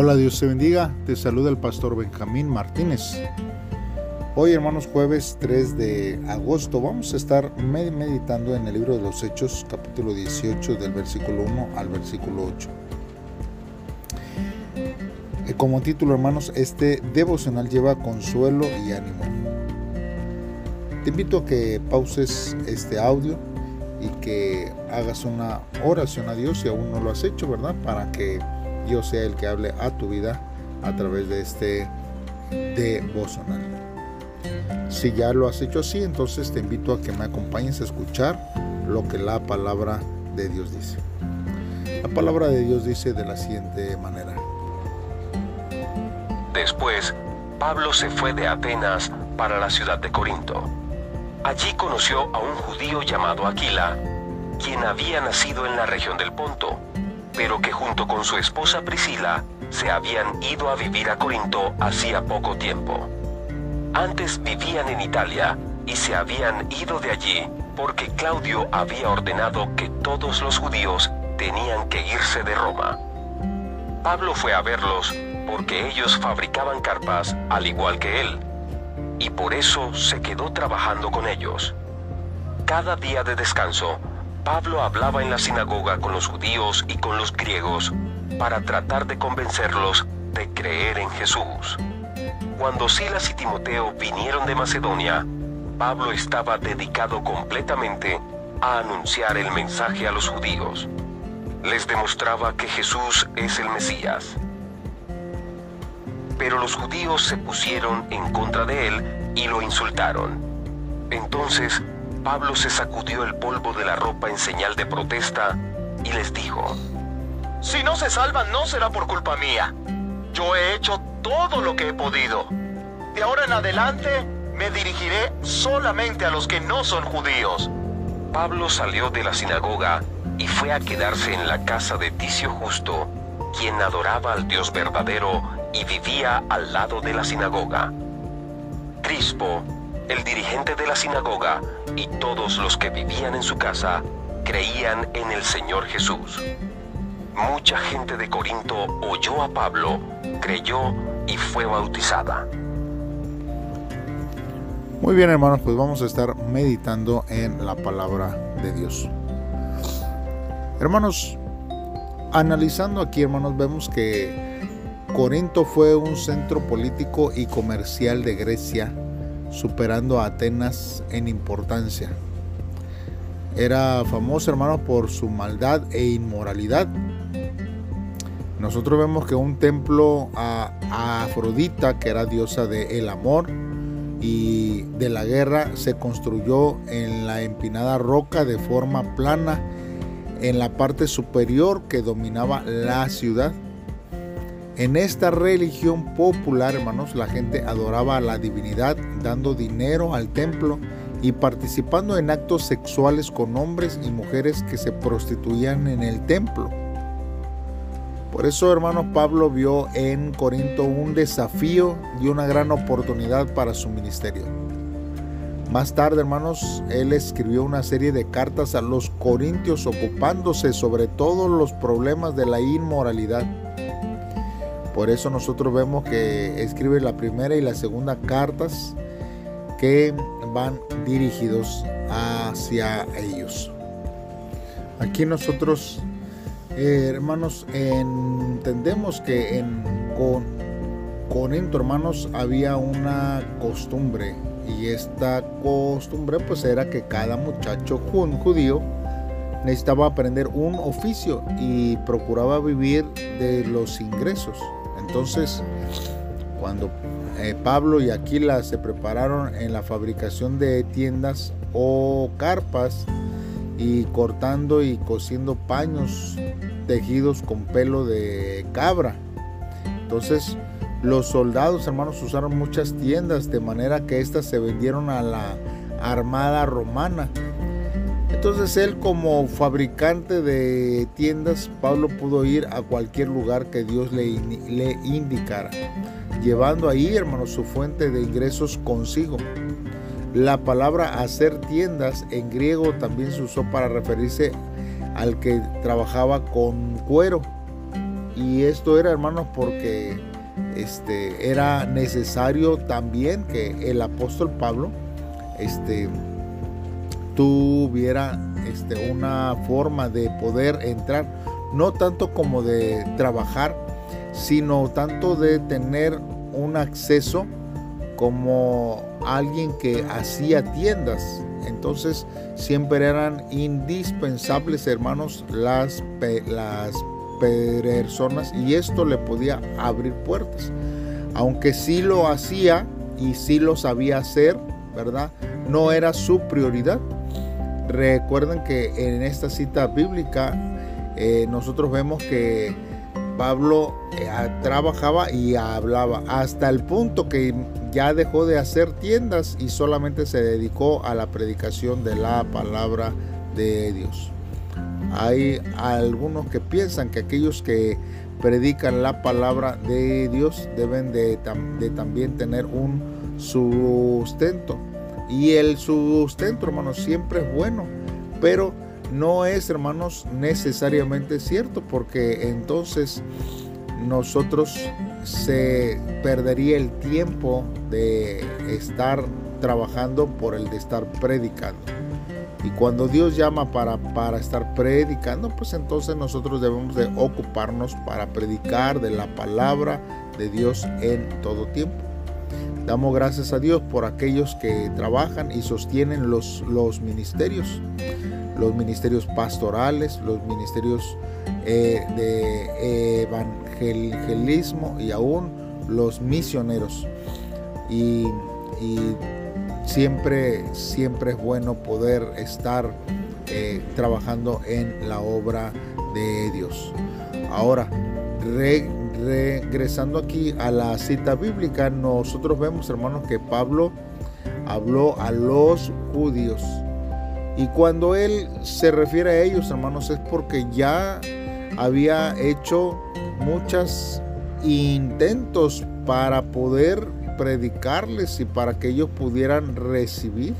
Hola, Dios te bendiga. Te saluda el pastor Benjamín Martínez. Hoy, hermanos, jueves 3 de agosto, vamos a estar meditando en el libro de los Hechos, capítulo 18, del versículo 1 al versículo 8. Eh, como título, hermanos, este devocional lleva consuelo y ánimo. Te invito a que pauses este audio y que hagas una oración a Dios si aún no lo has hecho, ¿verdad? Para que Dios sea el que hable a tu vida a través de este devocional. Si ya lo has hecho así, entonces te invito a que me acompañes a escuchar lo que la palabra de Dios dice. La palabra de Dios dice de la siguiente manera. Después, Pablo se fue de Atenas para la ciudad de Corinto. Allí conoció a un judío llamado Aquila, quien había nacido en la región del Ponto pero que junto con su esposa Priscila se habían ido a vivir a Corinto hacía poco tiempo. Antes vivían en Italia y se habían ido de allí porque Claudio había ordenado que todos los judíos tenían que irse de Roma. Pablo fue a verlos porque ellos fabricaban carpas al igual que él, y por eso se quedó trabajando con ellos. Cada día de descanso, Pablo hablaba en la sinagoga con los judíos y con los griegos para tratar de convencerlos de creer en Jesús. Cuando Silas y Timoteo vinieron de Macedonia, Pablo estaba dedicado completamente a anunciar el mensaje a los judíos. Les demostraba que Jesús es el Mesías. Pero los judíos se pusieron en contra de él y lo insultaron. Entonces Pablo se sacudió el polvo de la ropa en señal de protesta y les dijo, Si no se salvan no será por culpa mía. Yo he hecho todo lo que he podido. De ahora en adelante me dirigiré solamente a los que no son judíos. Pablo salió de la sinagoga y fue a quedarse en la casa de Ticio Justo, quien adoraba al Dios verdadero y vivía al lado de la sinagoga. Crispo, el dirigente de la sinagoga y todos los que vivían en su casa creían en el Señor Jesús. Mucha gente de Corinto oyó a Pablo, creyó y fue bautizada. Muy bien hermanos, pues vamos a estar meditando en la palabra de Dios. Hermanos, analizando aquí hermanos, vemos que Corinto fue un centro político y comercial de Grecia superando a Atenas en importancia. Era famoso, hermano, por su maldad e inmoralidad. Nosotros vemos que un templo a, Afrodita, que era diosa del amor y de la guerra, se construyó en la empinada roca de forma plana en la parte superior que dominaba la ciudad. En esta religión popular, hermanos, la gente adoraba a la divinidad dando dinero al templo y participando en actos sexuales con hombres y mujeres que se prostituían en el templo. Por eso, hermano, Pablo vio en Corinto un desafío y una gran oportunidad para su ministerio. Más tarde, hermanos, él escribió una serie de cartas a los corintios ocupándose sobre todos los problemas de la inmoralidad por eso nosotros vemos que escribe la primera y la segunda cartas que van dirigidos hacia ellos. Aquí nosotros, eh, hermanos, entendemos que en con, Corinto, hermanos, había una costumbre y esta costumbre pues era que cada muchacho judío necesitaba aprender un oficio y procuraba vivir de los ingresos. Entonces, cuando eh, Pablo y Aquila se prepararon en la fabricación de tiendas o carpas y cortando y cosiendo paños tejidos con pelo de cabra. Entonces, los soldados, hermanos, usaron muchas tiendas de manera que éstas se vendieron a la armada romana entonces él como fabricante de tiendas, Pablo pudo ir a cualquier lugar que Dios le, indicara, llevando ahí, hermanos, su fuente de ingresos consigo. La palabra hacer tiendas en griego también se usó para referirse al que trabajaba con cuero Y esto era, hermanos, porque este, era necesario también que el apóstol Pablo este, tuviera este, una forma de poder entrar, no tanto como de trabajar, sino tanto de tener un acceso como alguien que hacía tiendas. Entonces siempre eran indispensables, hermanos, las, las personas y esto le podía abrir puertas. Aunque sí lo hacía y sí lo sabía hacer, ¿verdad? No era su prioridad. Recuerden que en esta cita bíblica eh, nosotros vemos que Pablo eh, trabajaba y hablaba hasta el punto que ya dejó de hacer tiendas y solamente se dedicó a la predicación de la palabra de Dios. Hay algunos que piensan que aquellos que predican la palabra de Dios deben de, también tener un sustento. Y el sustento, hermanos, siempre es bueno, pero no es, hermanos, necesariamente cierto, porque entonces nosotros se perdería el tiempo de estar trabajando por el de estar predicando. Y cuando Dios llama para, para estar predicando, pues entonces nosotros debemos de ocuparnos para predicar de la palabra de Dios en todo tiempo. Damos gracias a Dios por aquellos que trabajan y sostienen los, los ministerios, los ministerios pastorales, los ministerios eh, de evangelismo y aún los misioneros. Y, y siempre, siempre es bueno poder estar eh, trabajando en la obra de Dios. Ahora, regresando aquí a la cita bíblica, nosotros vemos, hermanos, que Pablo habló a los judíos. Y cuando él se refiere a ellos, hermanos, es porque ya había hecho muchos intentos para poder predicarles y para que ellos pudieran recibir,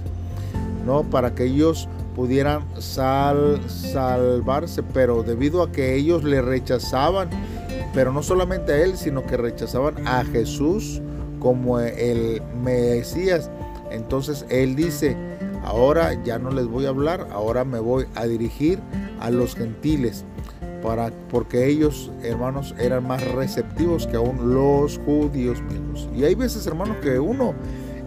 ¿no? Para que ellos pudieran sal, salvarse, pero debido a que ellos le rechazaban, pero no solamente a él, sino que rechazaban a Jesús como el Mesías. Entonces él dice, ahora ya no les voy a hablar, ahora me voy a dirigir a los gentiles para, porque ellos, hermanos, eran más receptivos que aún los judíos mismos. Y hay veces, hermanos, que uno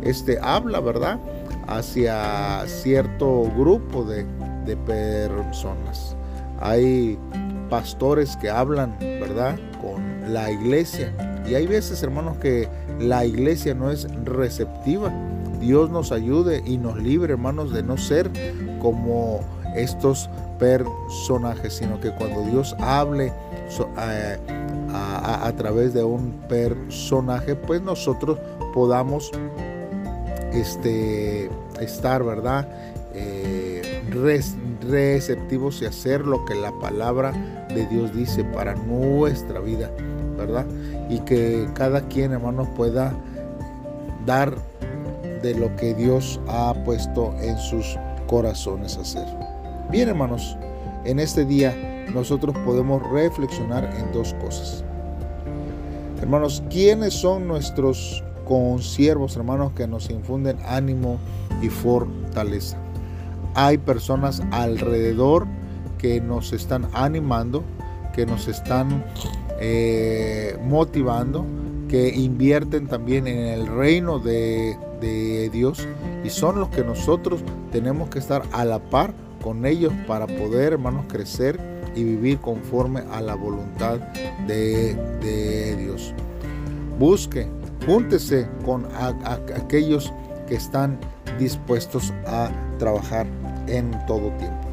este, habla, ¿verdad? Hacia cierto grupo de, de personas. Hay pastores que hablan, ¿verdad? La iglesia. Y hay veces, hermanos, que la iglesia no es receptiva. Dios nos ayude y nos libre, hermanos, de no ser como estos personajes, sino que cuando Dios hable eh, a, través de un personaje, pues nosotros podamos este, estar, ¿verdad? Eh, receptivos y hacer lo que la palabra de Dios dice para nuestra vida, Y que cada quien, hermanos, pueda dar de lo que Dios ha puesto en sus corazones hacer. Bien, hermanos, en este día nosotros podemos reflexionar en dos cosas. Hermanos, ¿quiénes son nuestros consiervos, hermanos, que nos infunden ánimo y fortaleza? Hay personas alrededor que nos están animando, que nos están eh, motivando, que invierten también en el reino de, de Dios y son los que nosotros tenemos que estar a la par con ellos para poder, hermanos, crecer y vivir conforme a la voluntad de, Dios. Busque, júntese con aquellos que están dispuestos a trabajar en todo tiempo.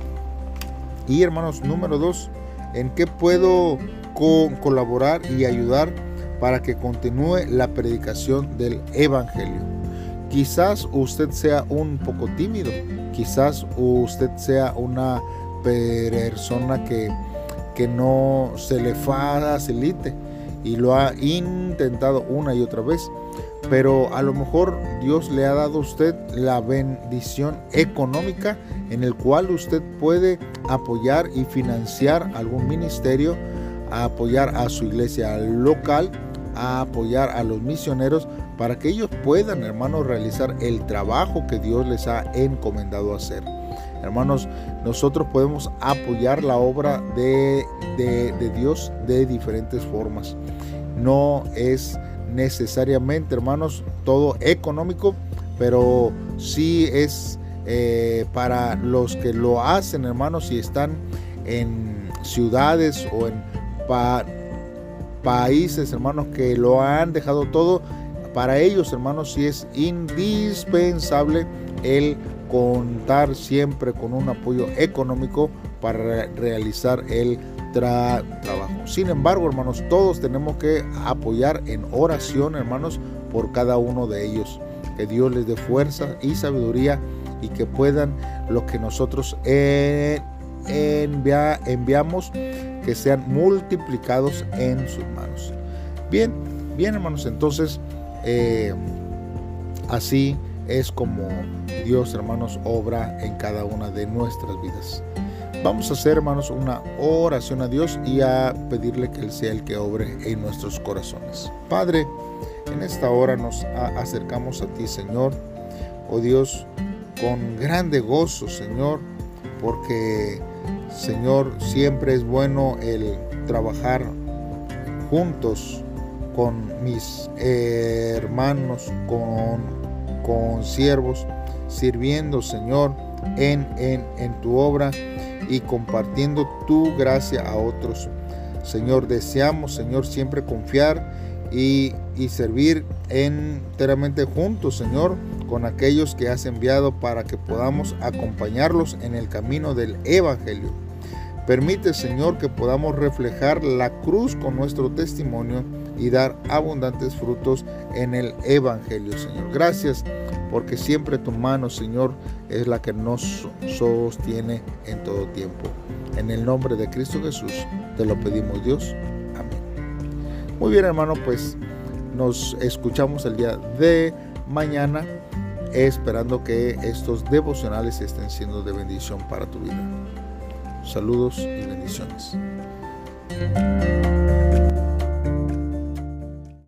Y hermanos, número dos, ¿en qué puedo colaborar y ayudar para que continúe la predicación del Evangelio? Quizás usted sea un poco tímido, quizás usted sea una persona que, que no se le facilite y lo ha intentado una y otra vez. Pero a lo mejor Dios le ha dado a usted la bendición económica en el cual usted puede apoyar y financiar algún ministerio, a apoyar a su iglesia local, a apoyar a los misioneros para que ellos puedan, hermanos, realizar el trabajo que Dios les ha encomendado hacer. Hermanos, nosotros podemos apoyar la obra de, de, Dios de diferentes formas. No es necesariamente, hermanos, todo económico, pero sí es eh, para los que lo hacen, hermanos, y están en ciudades o en países, hermanos, que lo han dejado todo. Para ellos, hermanos, sí es indispensable el contar siempre con un apoyo económico para realizar el trabajo. Sin embargo, hermanos, todos tenemos que apoyar en oración, hermanos, por cada uno de ellos. Que Dios les dé fuerza y sabiduría y que puedan lo que nosotros enviamos, que sean multiplicados en sus manos. Bien, bien hermanos, entonces eh, así es como Dios, hermanos, obra en cada una de nuestras vidas. Vamos a hacer, hermanos, una oración a Dios y a pedirle que Él sea el que obre en nuestros corazones. Padre, en esta hora nos acercamos a ti, Señor. Oh Dios, con grande gozo, Señor, porque, Señor, siempre es bueno el trabajar juntos con mis hermanos, con con siervos, sirviendo, Señor, en, en, en tu obra y compartiendo tu gracia a otros. Señor, deseamos, Señor, siempre confiar y, y, servir enteramente juntos, Señor, con aquellos que has enviado para que podamos acompañarlos en el camino del Evangelio. Permite, Señor, que podamos reflejar la cruz con nuestro testimonio y dar abundantes frutos en el Evangelio, Señor. Gracias porque siempre tu mano, Señor, es la que nos sostiene en todo tiempo. En el nombre de Cristo Jesús te lo pedimos, Dios. Amén. Muy bien, hermano, pues nos escuchamos el día de mañana esperando que estos devocionales estén siendo de bendición para tu vida. Saludos y bendiciones.